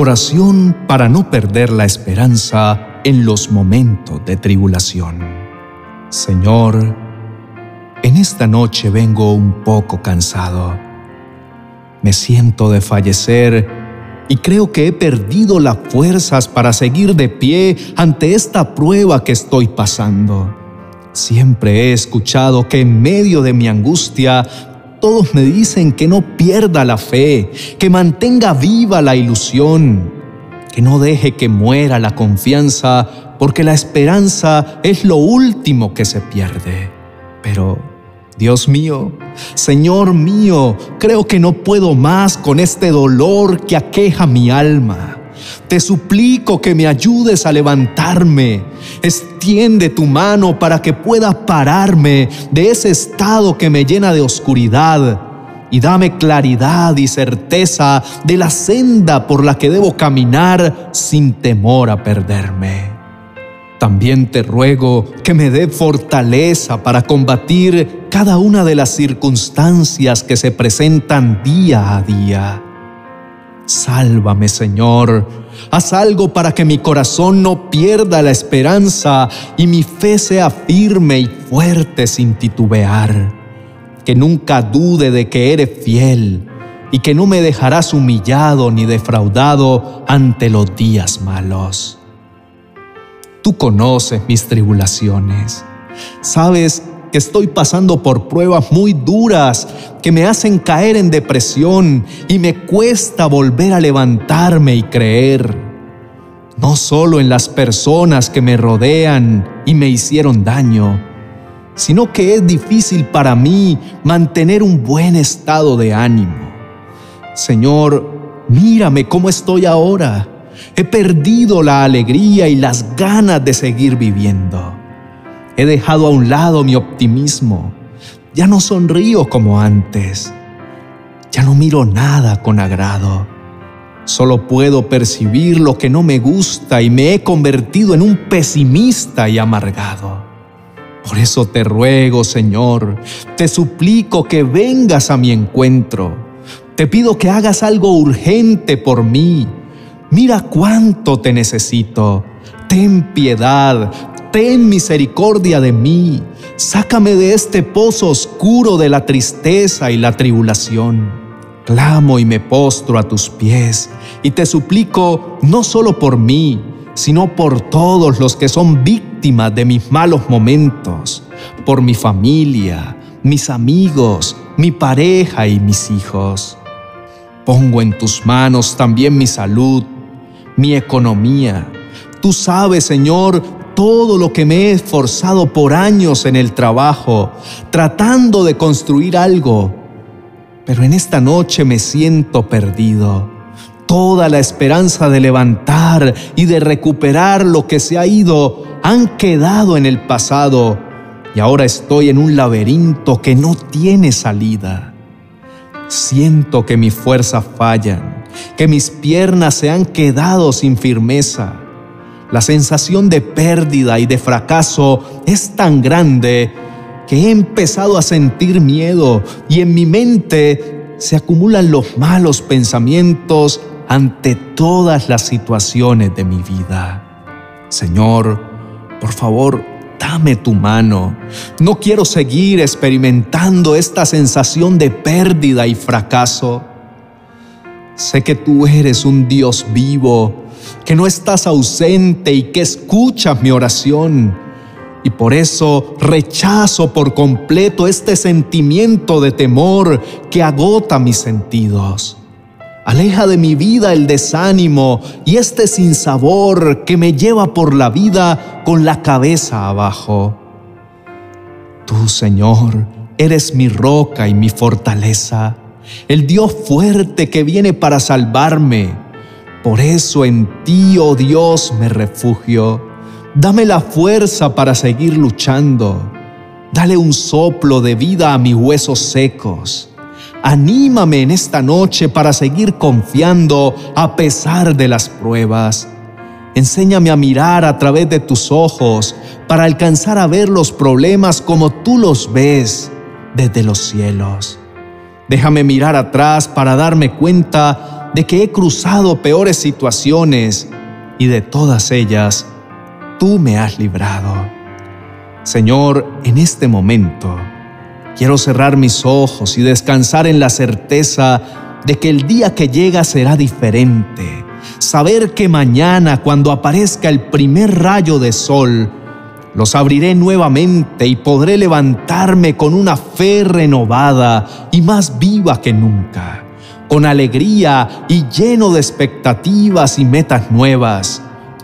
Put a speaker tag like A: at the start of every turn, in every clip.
A: Oración para no perder la esperanza en los momentos de tribulación. Señor, en esta noche vengo un poco cansado. Me siento de fallecer y creo que he perdido las fuerzas para seguir de pie ante esta prueba que estoy pasando. Siempre he escuchado que en medio de mi angustia todos me dicen que no pierda la fe, que mantenga viva la ilusión, que no deje que muera la confianza, porque la esperanza es lo último que se pierde. Pero, Dios mío, Señor mío, creo que no puedo más con este dolor que aqueja mi alma. Te suplico que me ayudes a levantarme. Extiende tu mano para que pueda pararme de ese estado que me llena de oscuridad y dame claridad y certeza de la senda por la que debo caminar sin temor a perderme. También te ruego que me dé fortaleza para combatir cada una de las circunstancias que se presentan día a día. Sálvame, Señor. Haz algo para que mi corazón no pierda la esperanza y mi fe sea firme y fuerte sin titubear. Que nunca dude de que eres fiel y que no me dejarás humillado ni defraudado ante los días malos. Tú conoces mis tribulaciones. Sabes que estoy pasando por pruebas muy duras que me hacen caer en depresión y me cuesta volver a levantarme y creer. No solo en las personas que me rodean y me hicieron daño, sino que es difícil para mí mantener un buen estado de ánimo. Señor, mírame cómo estoy ahora. He perdido la alegría y las ganas de seguir viviendo. He dejado a un lado mi optimismo. Ya no sonrío como antes. Ya no miro nada con agrado. Solo puedo percibir lo que no me gusta y me he convertido en un pesimista y amargado. Por eso te ruego, Señor, te suplico que vengas a mi encuentro. Te pido que hagas algo urgente por mí. Mira cuánto te necesito. Ten piedad, ten misericordia de mí, sácame de este pozo oscuro de la tristeza y la tribulación. Clamo y me postro a tus pies y te suplico no solo por mí, sino por todos los que son víctimas de mis malos momentos, por mi familia, mis amigos, mi pareja y mis hijos. Pongo en tus manos también mi salud, mi economía. Tú sabes, Señor, todo lo que me he esforzado por años en el trabajo, tratando de construir algo. Pero en esta noche me siento perdido. Toda la esperanza de levantar y de recuperar lo que se ha ido han quedado en el pasado y ahora estoy en un laberinto que no tiene salida. Siento que mis fuerzas fallan, que mis piernas se han quedado sin firmeza la sensación de pérdida y de fracaso es tan grande que he empezado a sentir miedo y en mi mente se acumulan los malos pensamientos ante todas las situaciones de mi vida. Señor, por favor, dame tu mano. No quiero seguir experimentando esta sensación de pérdida y fracaso. Sé que tú eres un Dios vivo que no estás ausente y que escuchas mi oración. Y por eso rechazo por completo este sentimiento de temor que agota mis sentidos. Aleja de mi vida el desánimo y este sinsabor que me lleva por la vida con la cabeza abajo. Tú, Señor, eres mi roca y mi fortaleza, el Dios fuerte que viene para salvarme por eso en ti, oh Dios, me refugio. Dame la fuerza para seguir luchando. Dale un soplo de vida a mis huesos secos. Anímame en esta noche para seguir confiando a pesar de las pruebas. Enséñame a mirar a través de tus ojos para alcanzar a ver los problemas como tú los ves desde los cielos. Déjame mirar atrás para darme cuenta de que he cruzado peores situaciones y de todas ellas tú me has librado. Señor, en este momento quiero cerrar mis ojos y descansar en la certeza de que el día que llega será diferente. Saber que mañana, cuando aparezca el primer rayo de sol, los abriré nuevamente y podré levantarme con una fe renovada y más viva que nunca, con alegría y lleno de expectativas y metas nuevas,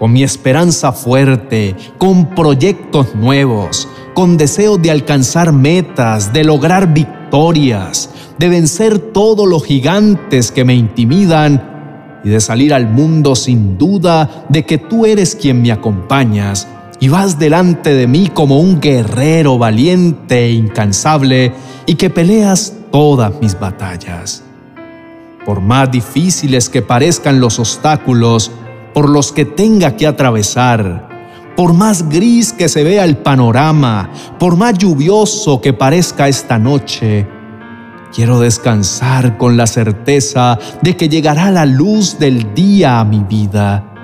A: con mi esperanza fuerte, con proyectos nuevos, con deseo de alcanzar metas, de lograr victorias, de vencer todos los gigantes que me intimidan y de salir al mundo sin duda de que tú eres quien me acompañas y vas delante de mí como un guerrero valiente e incansable y que peleas todas mis batallas. Por más difíciles que parezcan los obstáculos por los que tenga que atravesar, por más gris que se vea el panorama, por más lluvioso que parezca esta noche, quiero descansar con la certeza de que llegará la luz del día a mi vida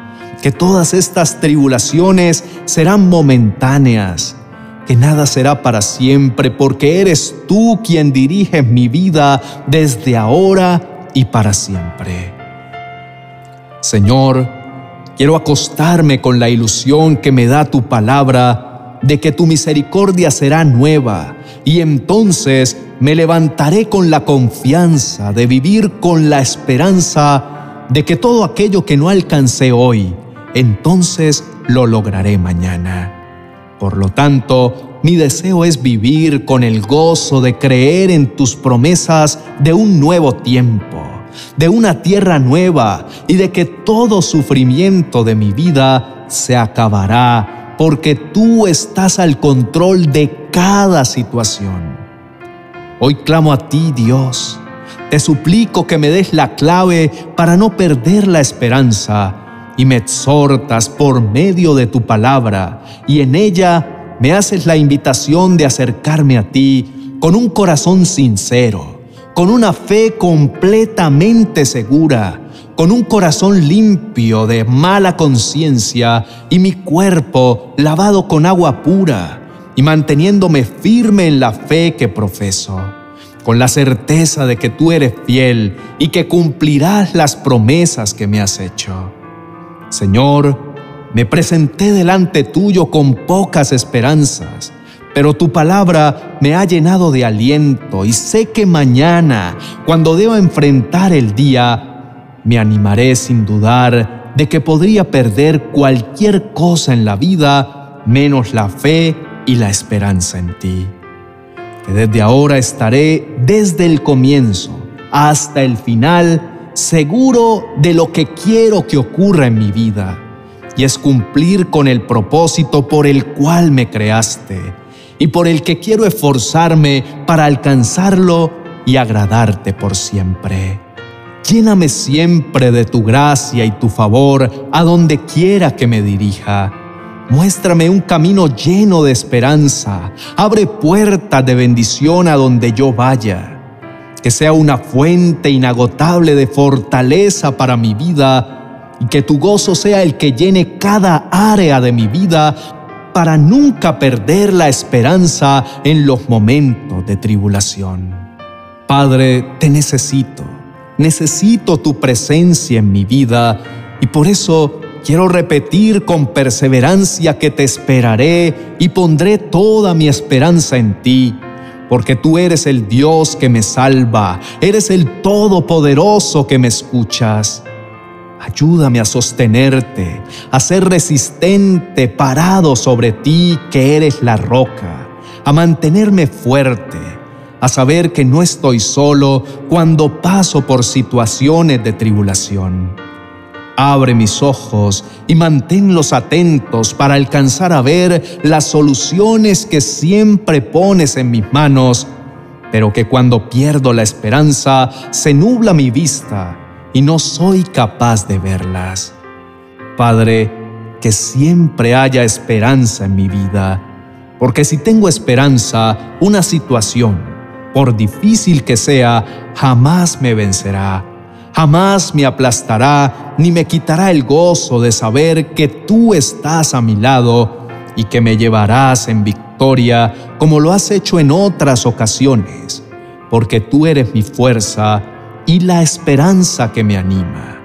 A: que todas estas tribulaciones serán momentáneas, que nada será para siempre, porque eres tú quien diriges mi vida desde ahora y para siempre. Señor, quiero acostarme con la ilusión que me da tu palabra de que tu misericordia será nueva, y entonces me levantaré con la confianza de vivir con la esperanza de que todo aquello que no alcancé hoy, entonces lo lograré mañana. Por lo tanto, mi deseo es vivir con el gozo de creer en tus promesas de un nuevo tiempo, de una tierra nueva y de que todo sufrimiento de mi vida se acabará porque tú estás al control de cada situación. Hoy clamo a ti, Dios. Te suplico que me des la clave para no perder la esperanza y me exhortas por medio de tu palabra, y en ella me haces la invitación de acercarme a ti con un corazón sincero, con una fe completamente segura, con un corazón limpio de mala conciencia y mi cuerpo lavado con agua pura, y manteniéndome firme en la fe que profeso con la certeza de que tú eres fiel y que cumplirás las promesas que me has hecho. Señor, me presenté delante tuyo con pocas esperanzas, pero tu palabra me ha llenado de aliento y sé que mañana, cuando deba enfrentar el día, me animaré sin dudar de que podría perder cualquier cosa en la vida menos la fe y la esperanza en ti. Que desde ahora estaré desde el comienzo hasta el final seguro de lo que quiero que ocurra en mi vida, y es cumplir con el propósito por el cual me creaste y por el que quiero esforzarme para alcanzarlo y agradarte por siempre. Lléname siempre de tu gracia y tu favor a donde quiera que me dirija. Muéstrame un camino lleno de esperanza. Abre puertas de bendición a donde yo vaya que sea una fuente inagotable de fortaleza para mi vida y que tu gozo sea el que llene cada área de mi vida para nunca perder la esperanza en los momentos de tribulación. Padre, te necesito, necesito tu presencia en mi vida y por eso quiero repetir con perseverancia que te esperaré y pondré toda mi esperanza en ti porque tú eres el Dios que me salva, eres el Todopoderoso que me escuchas. Ayúdame a sostenerte, a ser resistente, parado sobre ti que eres la roca, a mantenerme fuerte, a saber que no estoy solo cuando paso por situaciones de tribulación. Abre mis ojos y manténlos atentos para alcanzar a ver las soluciones que siempre pones en mis manos, pero que cuando pierdo la esperanza se nubla mi vista y no soy capaz de verlas. Padre, que siempre haya esperanza en mi vida, porque si tengo esperanza, una situación, por difícil que sea, jamás me vencerá. Jamás me aplastará ni me quitará el gozo de saber que tú estás a mi lado y que me llevarás en victoria como lo has hecho en otras ocasiones, porque tú eres mi fuerza y la esperanza que me anima,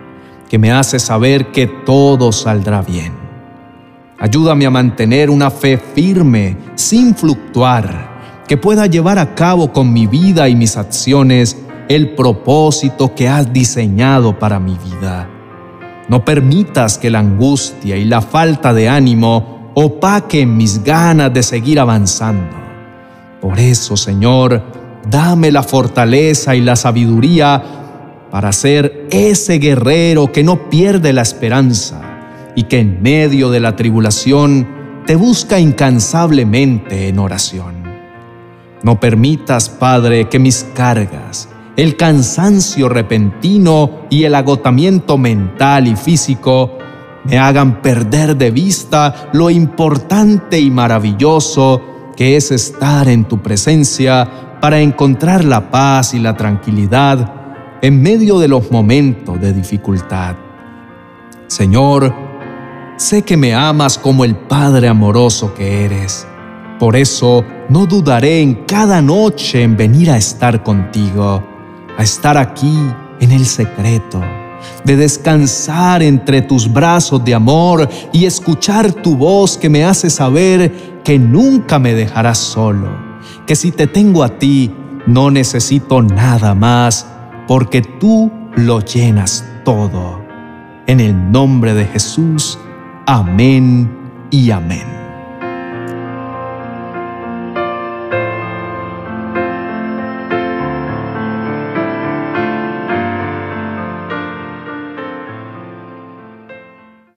A: que me hace saber que todo saldrá bien. Ayúdame a mantener una fe firme, sin fluctuar, que pueda llevar a cabo con mi vida y mis acciones el propósito que has diseñado para mi vida. No permitas que la angustia y la falta de ánimo opaquen mis ganas de seguir avanzando. Por eso, Señor, dame la fortaleza y la sabiduría para ser ese guerrero que no pierde la esperanza y que en medio de la tribulación te busca incansablemente en oración. No permitas, Padre, que mis cargas, el cansancio repentino y el agotamiento mental y físico me hagan perder de vista lo importante y maravilloso que es estar en tu presencia para encontrar la paz y la tranquilidad en medio de los momentos de dificultad. Señor, sé que me amas como el Padre amoroso que eres. Por eso no dudaré en cada noche en venir a estar contigo a estar aquí en el secreto, de descansar entre tus brazos de amor y escuchar tu voz que me hace saber que nunca me dejarás solo, que si te tengo a ti, no necesito nada más, porque tú lo llenas todo. En el nombre de Jesús, amén y amén.